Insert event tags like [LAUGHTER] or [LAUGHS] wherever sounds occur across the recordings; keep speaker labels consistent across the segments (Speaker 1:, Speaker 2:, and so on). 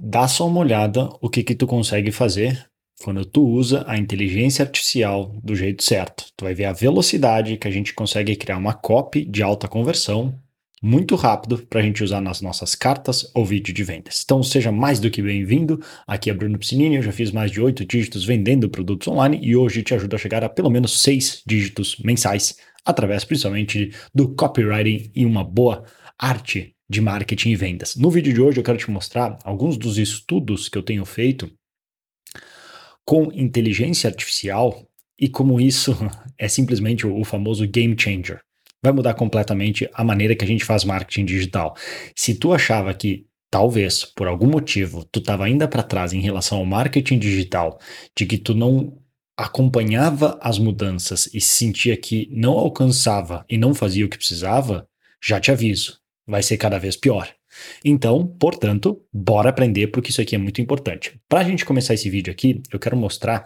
Speaker 1: Dá só uma olhada o que que tu consegue fazer quando tu usa a inteligência artificial do jeito certo. Tu vai ver a velocidade que a gente consegue criar uma copy de alta conversão muito rápido para a gente usar nas nossas cartas ou vídeo de vendas. Então seja mais do que bem-vindo. Aqui é Bruno Piscinini, eu já fiz mais de oito dígitos vendendo produtos online e hoje te ajudo a chegar a pelo menos seis dígitos mensais através principalmente do copywriting e uma boa arte de marketing e vendas. No vídeo de hoje eu quero te mostrar alguns dos estudos que eu tenho feito com inteligência artificial e como isso [LAUGHS] é simplesmente o famoso game changer. Vai mudar completamente a maneira que a gente faz marketing digital. Se tu achava que talvez por algum motivo tu estava ainda para trás em relação ao marketing digital, de que tu não acompanhava as mudanças e sentia que não alcançava e não fazia o que precisava, já te aviso, vai ser cada vez pior. Então, portanto, bora aprender porque isso aqui é muito importante. Para a gente começar esse vídeo aqui, eu quero mostrar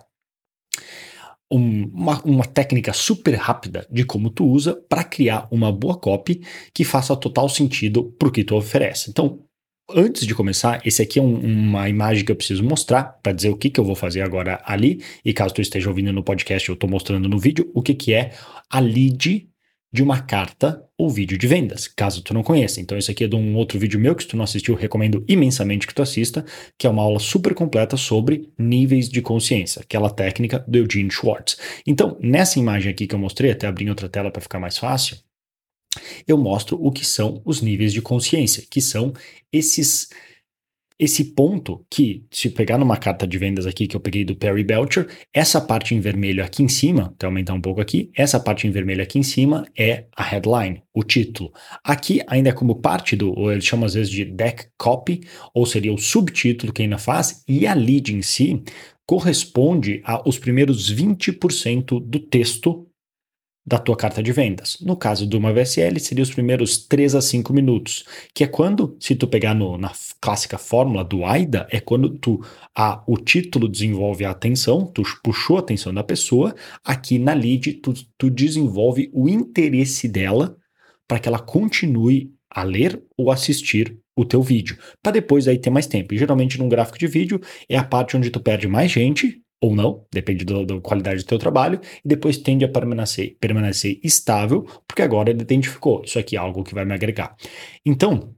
Speaker 1: um, uma, uma técnica super rápida de como tu usa para criar uma boa copy que faça total sentido para o que tu oferece. Então, antes de começar, esse aqui é um, uma imagem que eu preciso mostrar para dizer o que, que eu vou fazer agora ali. E caso tu esteja ouvindo no podcast, eu estou mostrando no vídeo o que, que é a lead de uma carta ou vídeo de vendas, caso tu não conheça. Então, esse aqui é de um outro vídeo meu que se tu não assistiu, recomendo imensamente que tu assista, que é uma aula super completa sobre níveis de consciência, aquela técnica do Eugene Schwartz. Então, nessa imagem aqui que eu mostrei, até abrir outra tela para ficar mais fácil, eu mostro o que são os níveis de consciência, que são esses esse ponto que, se pegar numa carta de vendas aqui que eu peguei do Perry Belcher, essa parte em vermelho aqui em cima, até aumentar um pouco aqui, essa parte em vermelho aqui em cima é a headline, o título. Aqui ainda é como parte do, ou eles chamam às vezes de deck copy, ou seria o subtítulo que ainda faz, e a lead em si corresponde aos primeiros 20% do texto da tua carta de vendas. No caso de uma VSL, seria os primeiros 3 a 5 minutos, que é quando, se tu pegar no, na clássica fórmula do AIDA, é quando tu a, o título desenvolve a atenção, tu puxou a atenção da pessoa, aqui na lead tu, tu desenvolve o interesse dela para que ela continue a ler ou assistir o teu vídeo, para depois aí ter mais tempo. E geralmente num gráfico de vídeo é a parte onde tu perde mais gente, ou não, depende da qualidade do teu trabalho, e depois tende a permanecer, permanecer estável, porque agora ele identificou, isso aqui é algo que vai me agregar. Então,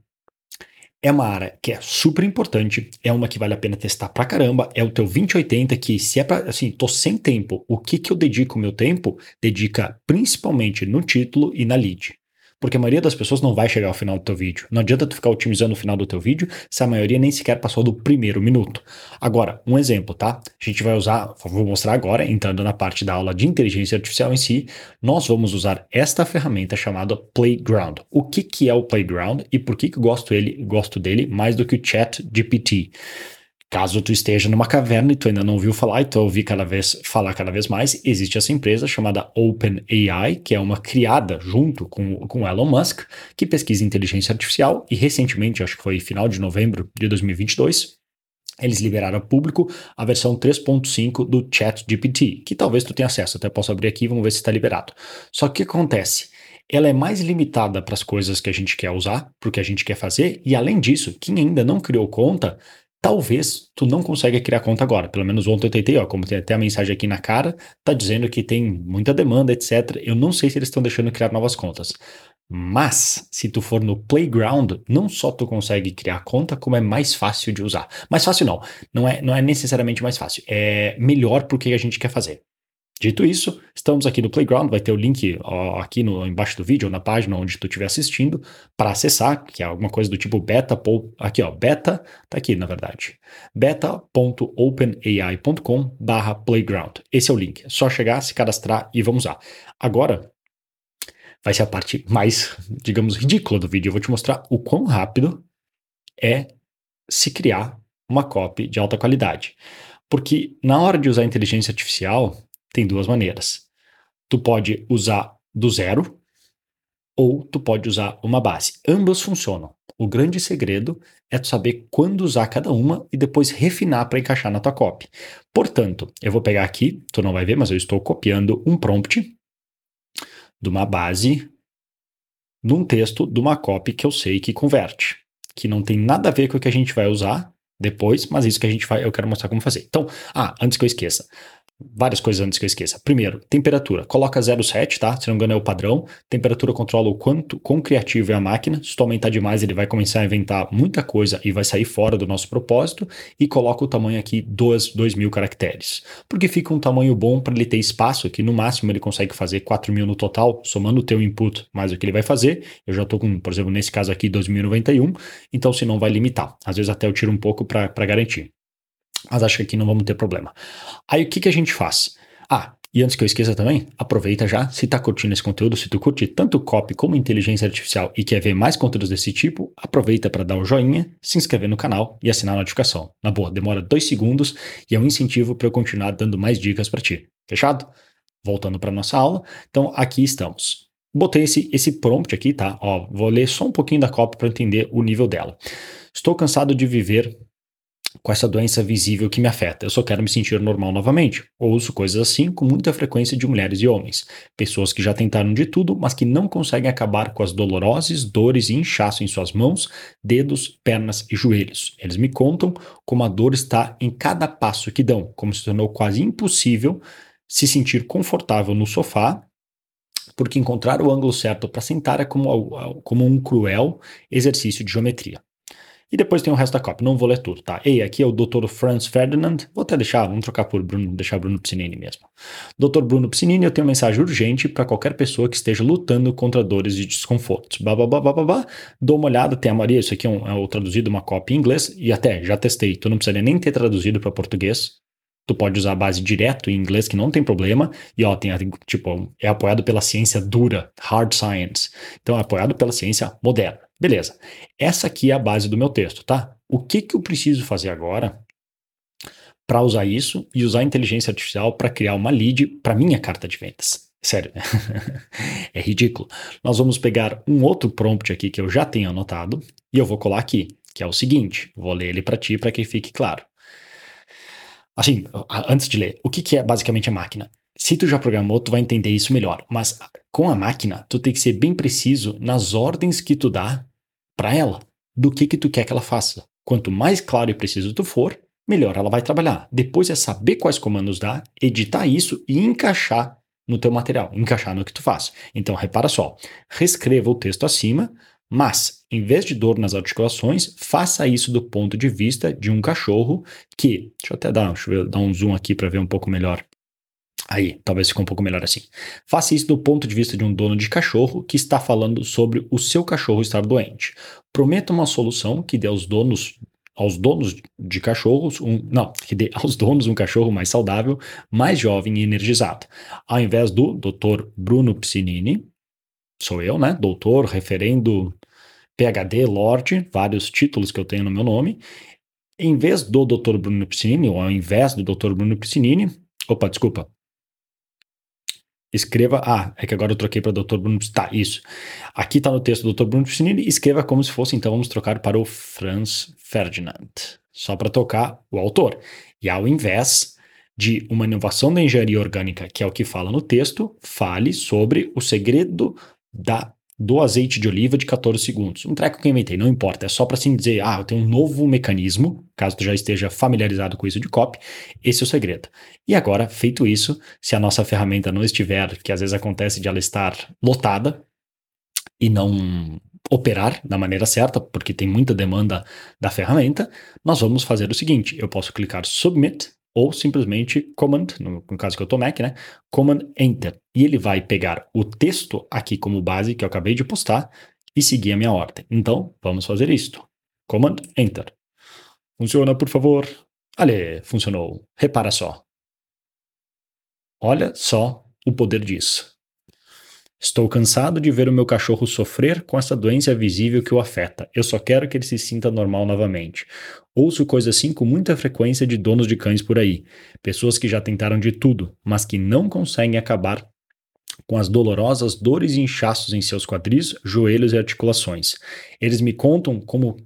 Speaker 1: é uma área que é super importante, é uma que vale a pena testar pra caramba, é o teu 2080 que se é pra, assim, tô sem tempo, o que que eu dedico o meu tempo? Dedica principalmente no título e na lead porque a maioria das pessoas não vai chegar ao final do teu vídeo. Não adianta tu ficar otimizando o final do teu vídeo se a maioria nem sequer passou do primeiro minuto. Agora, um exemplo, tá? A gente vai usar, vou mostrar agora, entrando na parte da aula de inteligência artificial em si, nós vamos usar esta ferramenta chamada Playground. O que, que é o Playground e por que, que eu gosto, ele, gosto dele mais do que o Chat GPT? Caso tu esteja numa caverna e tu ainda não ouviu falar e tu ouvi cada vez falar cada vez mais, existe essa empresa chamada OpenAI, que é uma criada junto com, com Elon Musk, que pesquisa inteligência artificial e recentemente, acho que foi final de novembro de 2022, eles liberaram ao público a versão 3.5 do ChatGPT, que talvez tu tenha acesso, até posso abrir aqui, vamos ver se está liberado. Só que o que acontece? Ela é mais limitada para as coisas que a gente quer usar, para o que a gente quer fazer, e além disso, quem ainda não criou conta Talvez tu não consiga criar conta agora. Pelo menos ontem eu tentei, ó, como tem até a mensagem aqui na cara, tá dizendo que tem muita demanda, etc. Eu não sei se eles estão deixando criar novas contas. Mas, se tu for no Playground, não só tu consegue criar conta, como é mais fácil de usar. Mais fácil não, não é, não é necessariamente mais fácil. É melhor porque a gente quer fazer. Dito isso, estamos aqui no Playground, vai ter o link ó, aqui no, embaixo do vídeo ou na página onde tu estiver assistindo para acessar, que é alguma coisa do tipo beta, aqui ó, beta, tá aqui na verdade, beta.openai.com barra playground. Esse é o link, é só chegar, se cadastrar e vamos lá. Agora, vai ser a parte mais, [LAUGHS] digamos, ridícula do vídeo. Eu vou te mostrar o quão rápido é se criar uma copy de alta qualidade. Porque na hora de usar inteligência artificial, tem duas maneiras. Tu pode usar do zero ou tu pode usar uma base. Ambas funcionam. O grande segredo é tu saber quando usar cada uma e depois refinar para encaixar na tua copy. Portanto, eu vou pegar aqui, tu não vai ver, mas eu estou copiando um prompt de uma base num texto de uma copy que eu sei que converte, que não tem nada a ver com o que a gente vai usar, depois, mas isso que a gente vai, eu quero mostrar como fazer. Então, ah, antes que eu esqueça, várias coisas antes que eu esqueça. Primeiro, temperatura. Coloca 0,7, tá? Se não me engano é o padrão. Temperatura controla o quanto, quão criativo é a máquina. Se tu aumentar demais, ele vai começar a inventar muita coisa e vai sair fora do nosso propósito. E coloca o tamanho aqui 2, 2 mil caracteres. Porque fica um tamanho bom para ele ter espaço, que no máximo ele consegue fazer 4 mil no total, somando o teu input mais o que ele vai fazer. Eu já estou com, por exemplo, nesse caso aqui, 2091. Então, se não vai limitar. Às vezes até eu tiro um pouco para garantir. Mas acho que aqui não vamos ter problema. Aí o que, que a gente faz? Ah, e antes que eu esqueça também, aproveita já, se tá curtindo esse conteúdo, se tu curte tanto copy como inteligência artificial e quer ver mais conteúdos desse tipo, aproveita para dar o joinha, se inscrever no canal e assinar a notificação. Na boa, demora dois segundos e é um incentivo para eu continuar dando mais dicas para ti. Fechado? Voltando para nossa aula, então aqui estamos. Botei esse, esse prompt aqui, tá? Ó, vou ler só um pouquinho da copy para entender o nível dela. Estou cansado de viver com essa doença visível que me afeta. Eu só quero me sentir normal novamente. Ouço coisas assim com muita frequência de mulheres e homens. Pessoas que já tentaram de tudo, mas que não conseguem acabar com as dolorosas dores e inchaço em suas mãos, dedos, pernas e joelhos. Eles me contam como a dor está em cada passo que dão, como se tornou quase impossível se sentir confortável no sofá porque encontrar o ângulo certo para sentar é como, como um cruel exercício de geometria. E depois tem o resto da cópia, não vou ler tudo, tá? Ei, aqui é o Dr. Franz Ferdinand, vou até deixar, vamos trocar por Bruno, deixar Bruno Piscinini mesmo. Dr. Bruno Piscinini, eu tenho uma mensagem urgente para qualquer pessoa que esteja lutando contra dores e desconfortos. Babá, dou uma olhada, tem a Maria, isso aqui é, um, é o traduzido, uma cópia em inglês, e até, já testei, tu não precisaria nem ter traduzido para português, tu pode usar a base direto em inglês, que não tem problema, e ó, tem, tipo, é apoiado pela ciência dura, hard science, então é apoiado pela ciência moderna. Beleza. Essa aqui é a base do meu texto, tá? O que, que eu preciso fazer agora para usar isso e usar a inteligência artificial para criar uma lead para minha carta de vendas? Sério, [LAUGHS] é ridículo. Nós vamos pegar um outro prompt aqui que eu já tenho anotado e eu vou colar aqui, que é o seguinte. Vou ler ele para ti para que fique claro. Assim, antes de ler, o que, que é basicamente a máquina? Se tu já programou, tu vai entender isso melhor. Mas com a máquina, tu tem que ser bem preciso nas ordens que tu dá para ela do que que tu quer que ela faça. Quanto mais claro e preciso tu for, melhor ela vai trabalhar. Depois é saber quais comandos dar, editar isso e encaixar no teu material, encaixar no que tu faz. Então repara só, reescreva o texto acima, mas em vez de dor nas articulações, faça isso do ponto de vista de um cachorro que, deixa eu até dar, deixa eu dar um zoom aqui para ver um pouco melhor Aí, talvez fique um pouco melhor assim. Faça isso do ponto de vista de um dono de cachorro que está falando sobre o seu cachorro estar doente. Prometa uma solução que dê aos donos aos donos de cachorros, um, não, que dê aos donos um cachorro mais saudável, mais jovem e energizado. Ao invés do Dr. Bruno Piscinini, sou eu, né? Doutor, referendo, PhD, Lorde, vários títulos que eu tenho no meu nome. Em vez do Dr. Bruno Piscinini, ou ao invés do Dr. Bruno Piscinini, opa, desculpa, Escreva. Ah, é que agora eu troquei para Dr. Bruno. Tá, isso. Aqui está no texto do Dr. Bruno Piscinini. Escreva como se fosse, então vamos trocar para o Franz Ferdinand. Só para tocar o autor. E ao invés de uma inovação da engenharia orgânica, que é o que fala no texto, fale sobre o segredo da do azeite de oliva de 14 segundos. Um treco que eu inventei, não importa, é só para assim dizer, ah, eu tenho um novo mecanismo, caso tu já esteja familiarizado com isso de copy, esse é o segredo. E agora, feito isso, se a nossa ferramenta não estiver, que às vezes acontece de ela estar lotada e não operar da maneira certa, porque tem muita demanda da ferramenta, nós vamos fazer o seguinte, eu posso clicar submit ou simplesmente Command, no, no, caso que eu tô Mac, né? Command Enter. E ele vai pegar o texto aqui como base que eu acabei de postar e seguir a minha ordem. Então, vamos fazer isto. Command Enter. Funciona, por favor. Ale, funcionou. Repara só. Olha só o poder disso. Estou cansado de ver o meu cachorro sofrer com essa doença visível que o afeta. Eu só quero que ele se sinta normal novamente. Ouço coisas assim com muita frequência de donos de cães por aí. Pessoas que já tentaram de tudo, mas que não conseguem acabar com as dolorosas dores e inchaços em seus quadris, joelhos e articulações. Eles me contam como,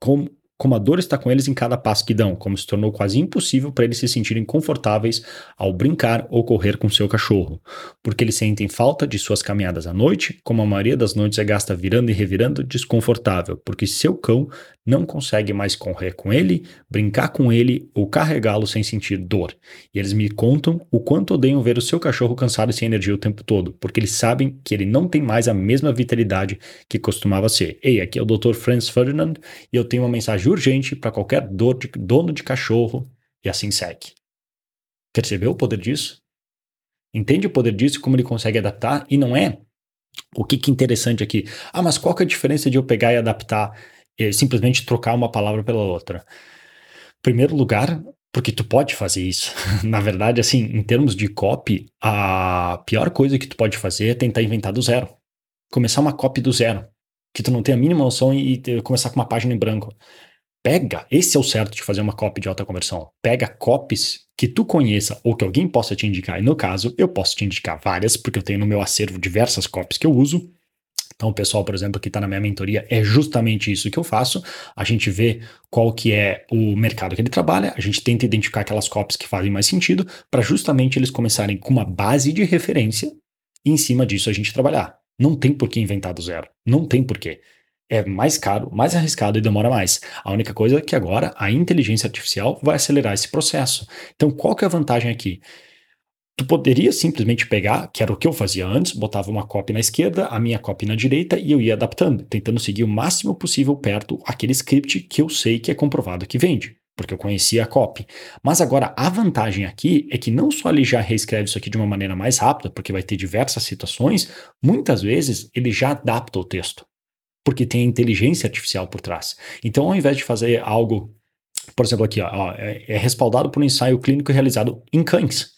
Speaker 1: como como a dor está com eles em cada passo que dão, como se tornou quase impossível para eles se sentirem confortáveis ao brincar ou correr com seu cachorro, porque eles sentem falta de suas caminhadas à noite, como a maioria das noites é gasta virando e revirando, desconfortável, porque seu cão não consegue mais correr com ele, brincar com ele ou carregá-lo sem sentir dor. E eles me contam o quanto odeiam ver o seu cachorro cansado e sem energia o tempo todo, porque eles sabem que ele não tem mais a mesma vitalidade que costumava ser. Ei, aqui é o Dr. Franz Ferdinand e eu tenho uma mensagem urgente para qualquer de, dono de cachorro e assim segue. Percebeu o poder disso? Entende o poder disso e como ele consegue adaptar? E não é o que, que é interessante aqui. Ah, mas qual que é a diferença de eu pegar e adaptar é simplesmente trocar uma palavra pela outra. Primeiro lugar, porque tu pode fazer isso. [LAUGHS] Na verdade, assim, em termos de copy, a pior coisa que tu pode fazer é tentar inventar do zero. Começar uma copy do zero, que tu não tem a mínima noção e, e começar com uma página em branco. Pega, esse é o certo de fazer uma copy de alta conversão. Pega copies que tu conheça ou que alguém possa te indicar. E no caso, eu posso te indicar várias, porque eu tenho no meu acervo diversas copies que eu uso. Então, o pessoal, por exemplo, que está na minha mentoria, é justamente isso que eu faço. A gente vê qual que é o mercado que ele trabalha, a gente tenta identificar aquelas copies que fazem mais sentido, para justamente eles começarem com uma base de referência e em cima disso a gente trabalhar. Não tem por que inventar do zero. Não tem por quê. É mais caro, mais arriscado e demora mais. A única coisa é que agora a inteligência artificial vai acelerar esse processo. Então, qual que é a vantagem aqui? Tu poderia simplesmente pegar, que era o que eu fazia antes, botava uma cópia na esquerda, a minha cópia na direita e eu ia adaptando, tentando seguir o máximo possível perto aquele script que eu sei que é comprovado que vende, porque eu conhecia a copy. Mas agora a vantagem aqui é que não só ele já reescreve isso aqui de uma maneira mais rápida, porque vai ter diversas situações, muitas vezes ele já adapta o texto, porque tem inteligência artificial por trás. Então, ao invés de fazer algo, por exemplo, aqui, ó, é, é respaldado por um ensaio clínico realizado em cães.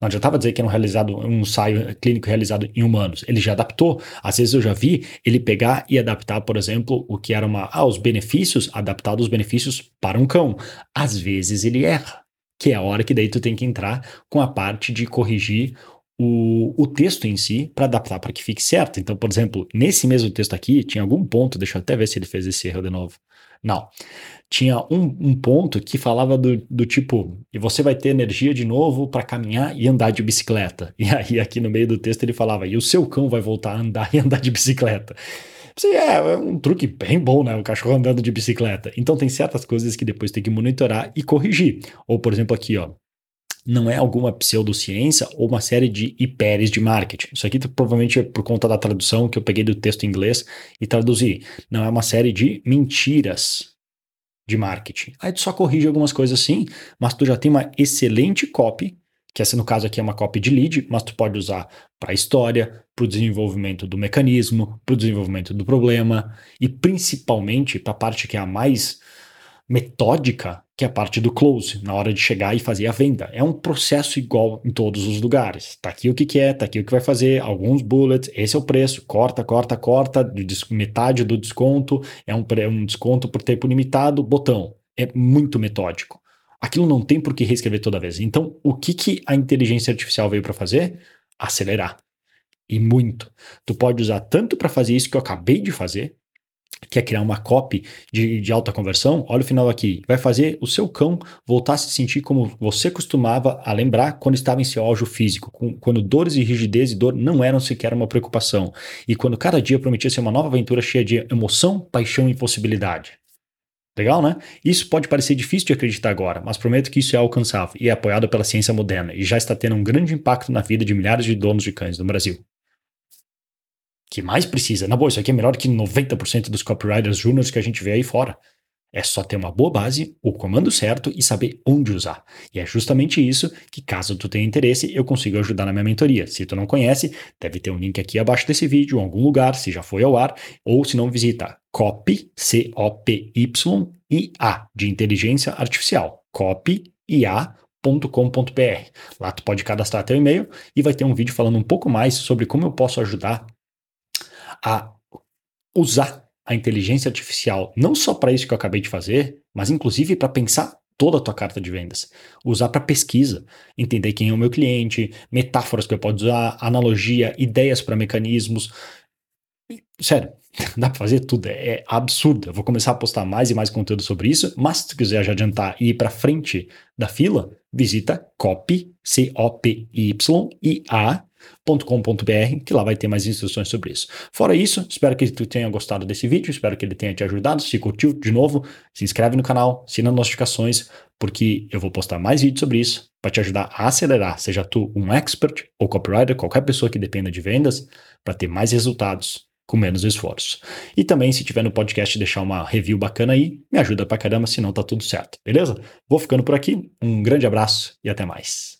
Speaker 1: Não adiantava dizer que era um, realizado, um ensaio clínico realizado em humanos. Ele já adaptou. Às vezes eu já vi ele pegar e adaptar, por exemplo, o que era uma. Ah, os benefícios, adaptar os benefícios para um cão. Às vezes ele erra, que é a hora que daí tu tem que entrar com a parte de corrigir o, o texto em si para adaptar para que fique certo. Então, por exemplo, nesse mesmo texto aqui, tinha algum ponto, deixa eu até ver se ele fez esse erro de novo. Não tinha um, um ponto que falava do, do tipo, e você vai ter energia de novo para caminhar e andar de bicicleta. [LAUGHS] E aí, aqui no meio do texto, ele falava, e o seu cão vai voltar a andar [LAUGHS] e andar de bicicleta. Sim, é, é um truque bem bom, né? O cachorro andando de bicicleta. Então, tem certas coisas que depois tem que monitorar e corrigir. Ou, por exemplo, aqui, ó não é alguma pseudociência ou uma série de hiperes de marketing. Isso aqui provavelmente é por conta da tradução que eu peguei do texto em inglês e traduzi. Não é uma série de mentiras de marketing. Aí tu só corrige algumas coisas assim, mas tu já tem uma excelente copy, que essa no caso aqui é uma copy de lead, mas tu pode usar para história, para o desenvolvimento do mecanismo, para o desenvolvimento do problema e principalmente para a parte que é a mais metódica, que é a parte do close, na hora de chegar e fazer a venda. É um processo igual em todos os lugares. Tá aqui o que, que é, tá aqui o que vai fazer, alguns bullets, esse é o preço, corta, corta, corta, metade do desconto, é um, um desconto por tempo limitado, botão. É muito metódico. Aquilo não tem por que reescrever toda vez. Então, o que, que a inteligência artificial veio para fazer? Acelerar. E muito. Tu pode usar tanto para fazer isso que eu acabei de fazer, quer criar uma copy de, de, alta conversão, olha o final aqui. Vai fazer o seu cão voltar a se sentir como você costumava a lembrar quando estava em seu auge físico, com, quando dores e rigidez e dor não eram sequer uma preocupação, e quando cada dia prometia ser uma nova aventura cheia de emoção, paixão e possibilidade. Legal, né? Isso pode parecer difícil de acreditar agora, mas prometo que isso é alcançável e é apoiado pela ciência moderna e já está tendo um grande impacto na vida de milhares de donos de cães no Brasil que mais precisa. Na boa, isso aqui é melhor que 90% dos copywriters júniores que a gente vê aí fora. É só ter uma boa base, o comando certo e saber onde usar. E é justamente isso que, caso tu tenha interesse, eu consigo ajudar na minha mentoria. Se tu não conhece, deve ter um link aqui abaixo desse vídeo, em algum lugar, se já foi ao ar, ou se não, visita copy, C-O-P-Y-I-A, de inteligência artificial, copyia.com.br. Lá tu pode cadastrar teu e-mail e vai ter um vídeo falando um pouco mais sobre como eu posso ajudar a usar a inteligência artificial não só para isso que eu acabei de fazer, mas inclusive para pensar toda a tua carta de vendas. Usar para pesquisa, entender quem é o meu cliente, metáforas que eu posso usar, analogia, ideias para mecanismos. Sério, [LAUGHS] dá pra fazer tudo, é, é absurdo. Eu vou começar a postar mais e mais conteúdo sobre isso, mas se tu quiser já adiantar e ir pra frente da fila, visita copy, C-O-P-Y-I-A, .com.br, que lá vai ter mais instruções sobre isso. Fora isso, espero que tu tenha gostado desse vídeo, espero que ele tenha te ajudado. Se curtiu, de novo, se inscreve no canal, assina as notificações, porque eu vou postar mais vídeos sobre isso para te ajudar a acelerar, seja tu um expert ou copywriter, qualquer pessoa que dependa de vendas, para ter mais resultados com menos esforço. E também, se tiver no podcast, deixar uma review bacana aí, me ajuda pra caramba, senão tá tudo certo, beleza? Vou ficando por aqui, um grande abraço e até mais.